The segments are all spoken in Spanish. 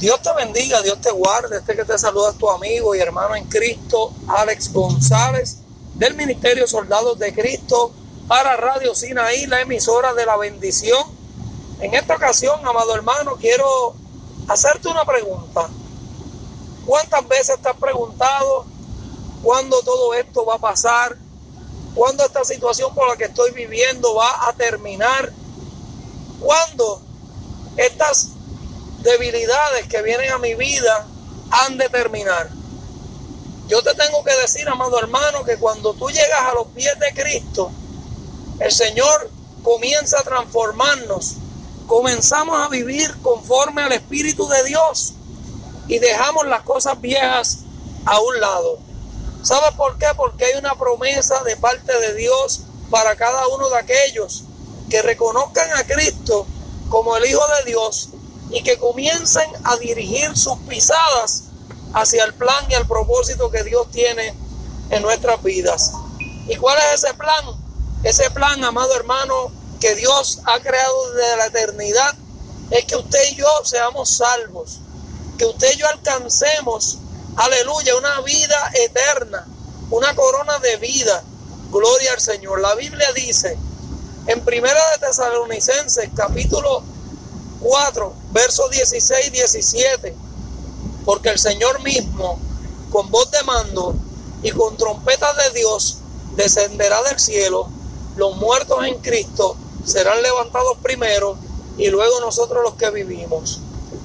Dios te bendiga, Dios te guarde. Este que te saluda es tu amigo y hermano en Cristo, Alex González, del Ministerio Soldados de Cristo para Radio Sinaí, la emisora de la bendición. En esta ocasión, amado hermano, quiero hacerte una pregunta. ¿Cuántas veces te has preguntado cuándo todo esto va a pasar? ¿Cuándo esta situación por la que estoy viviendo va a terminar? ¿Cuándo estas debilidades que vienen a mi vida han de terminar? Yo te tengo que decir, amado hermano, que cuando tú llegas a los pies de Cristo, el Señor comienza a transformarnos. Comenzamos a vivir conforme al Espíritu de Dios y dejamos las cosas viejas a un lado. ¿Sabes por qué? Porque hay una promesa de parte de Dios para cada uno de aquellos que reconozcan a Cristo como el Hijo de Dios y que comiencen a dirigir sus pisadas hacia el plan y el propósito que Dios tiene en nuestras vidas. ¿Y cuál es ese plan? Ese plan, amado hermano, que Dios ha creado desde la eternidad, es que usted y yo seamos salvos que usted y yo alcancemos, aleluya, una vida eterna, una corona de vida. Gloria al Señor. La Biblia dice en Primera de Tesalonicenses, capítulo 4, versos 16 y 17, porque el Señor mismo, con voz de mando y con trompetas de Dios, descenderá del cielo, los muertos en Cristo serán levantados primero y luego nosotros los que vivimos.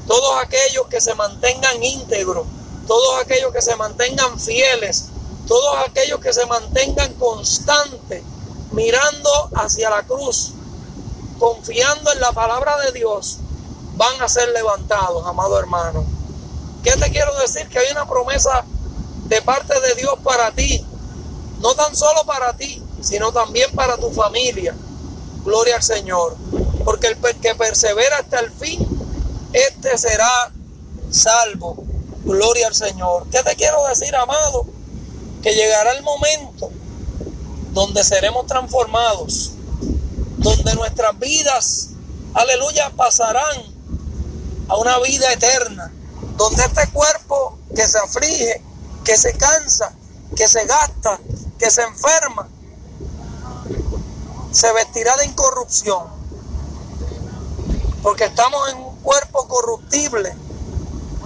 Todos aquellos que se mantengan íntegros, todos aquellos que se mantengan fieles, todos aquellos que se mantengan constantes, mirando hacia la cruz, confiando en la palabra de Dios, van a ser levantados, amado hermano. ¿Qué te quiero decir? Que hay una promesa de parte de Dios para ti, no tan solo para ti, sino también para tu familia. Gloria al Señor. Porque el que persevera hasta el fin este será salvo. Gloria al Señor. ¿Qué te quiero decir, amado? Que llegará el momento donde seremos transformados, donde nuestras vidas, aleluya, pasarán a una vida eterna, donde este cuerpo que se aflige, que se cansa, que se gasta, que se enferma, se vestirá de incorrupción, porque estamos en cuerpo corruptible,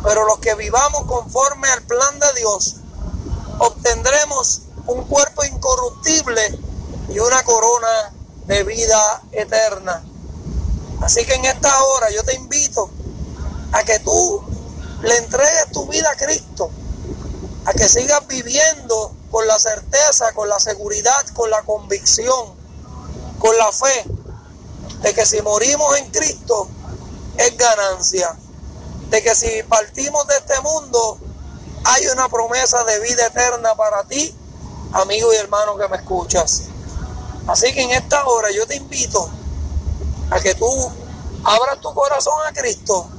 pero los que vivamos conforme al plan de Dios, obtendremos un cuerpo incorruptible y una corona de vida eterna. Así que en esta hora yo te invito a que tú le entregues tu vida a Cristo, a que sigas viviendo con la certeza, con la seguridad, con la convicción, con la fe de que si morimos en Cristo, es ganancia. De que si partimos de este mundo, hay una promesa de vida eterna para ti, amigo y hermano que me escuchas. Así que en esta hora yo te invito a que tú abras tu corazón a Cristo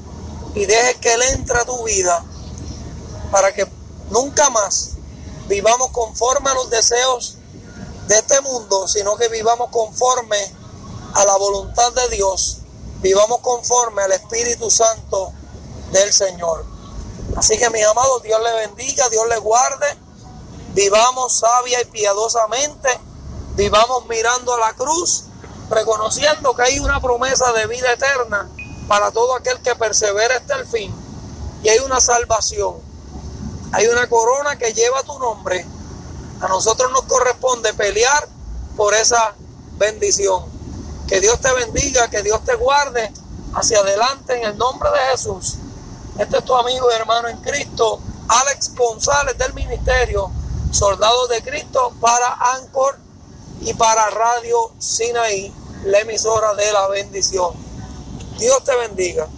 y dejes que Él entre a tu vida para que nunca más vivamos conforme a los deseos de este mundo, sino que vivamos conforme a la voluntad de Dios vivamos conforme al Espíritu Santo del Señor. Así que mis amados, Dios le bendiga, Dios le guarde, vivamos sabia y piadosamente, vivamos mirando a la cruz, reconociendo que hay una promesa de vida eterna para todo aquel que persevera hasta el fin. Y hay una salvación, hay una corona que lleva tu nombre. A nosotros nos corresponde pelear por esa bendición. Que Dios te bendiga, que Dios te guarde hacia adelante en el nombre de Jesús. Este es tu amigo y hermano en Cristo, Alex González del Ministerio, Soldado de Cristo para Anchor y para Radio Sinaí, la emisora de la bendición. Dios te bendiga.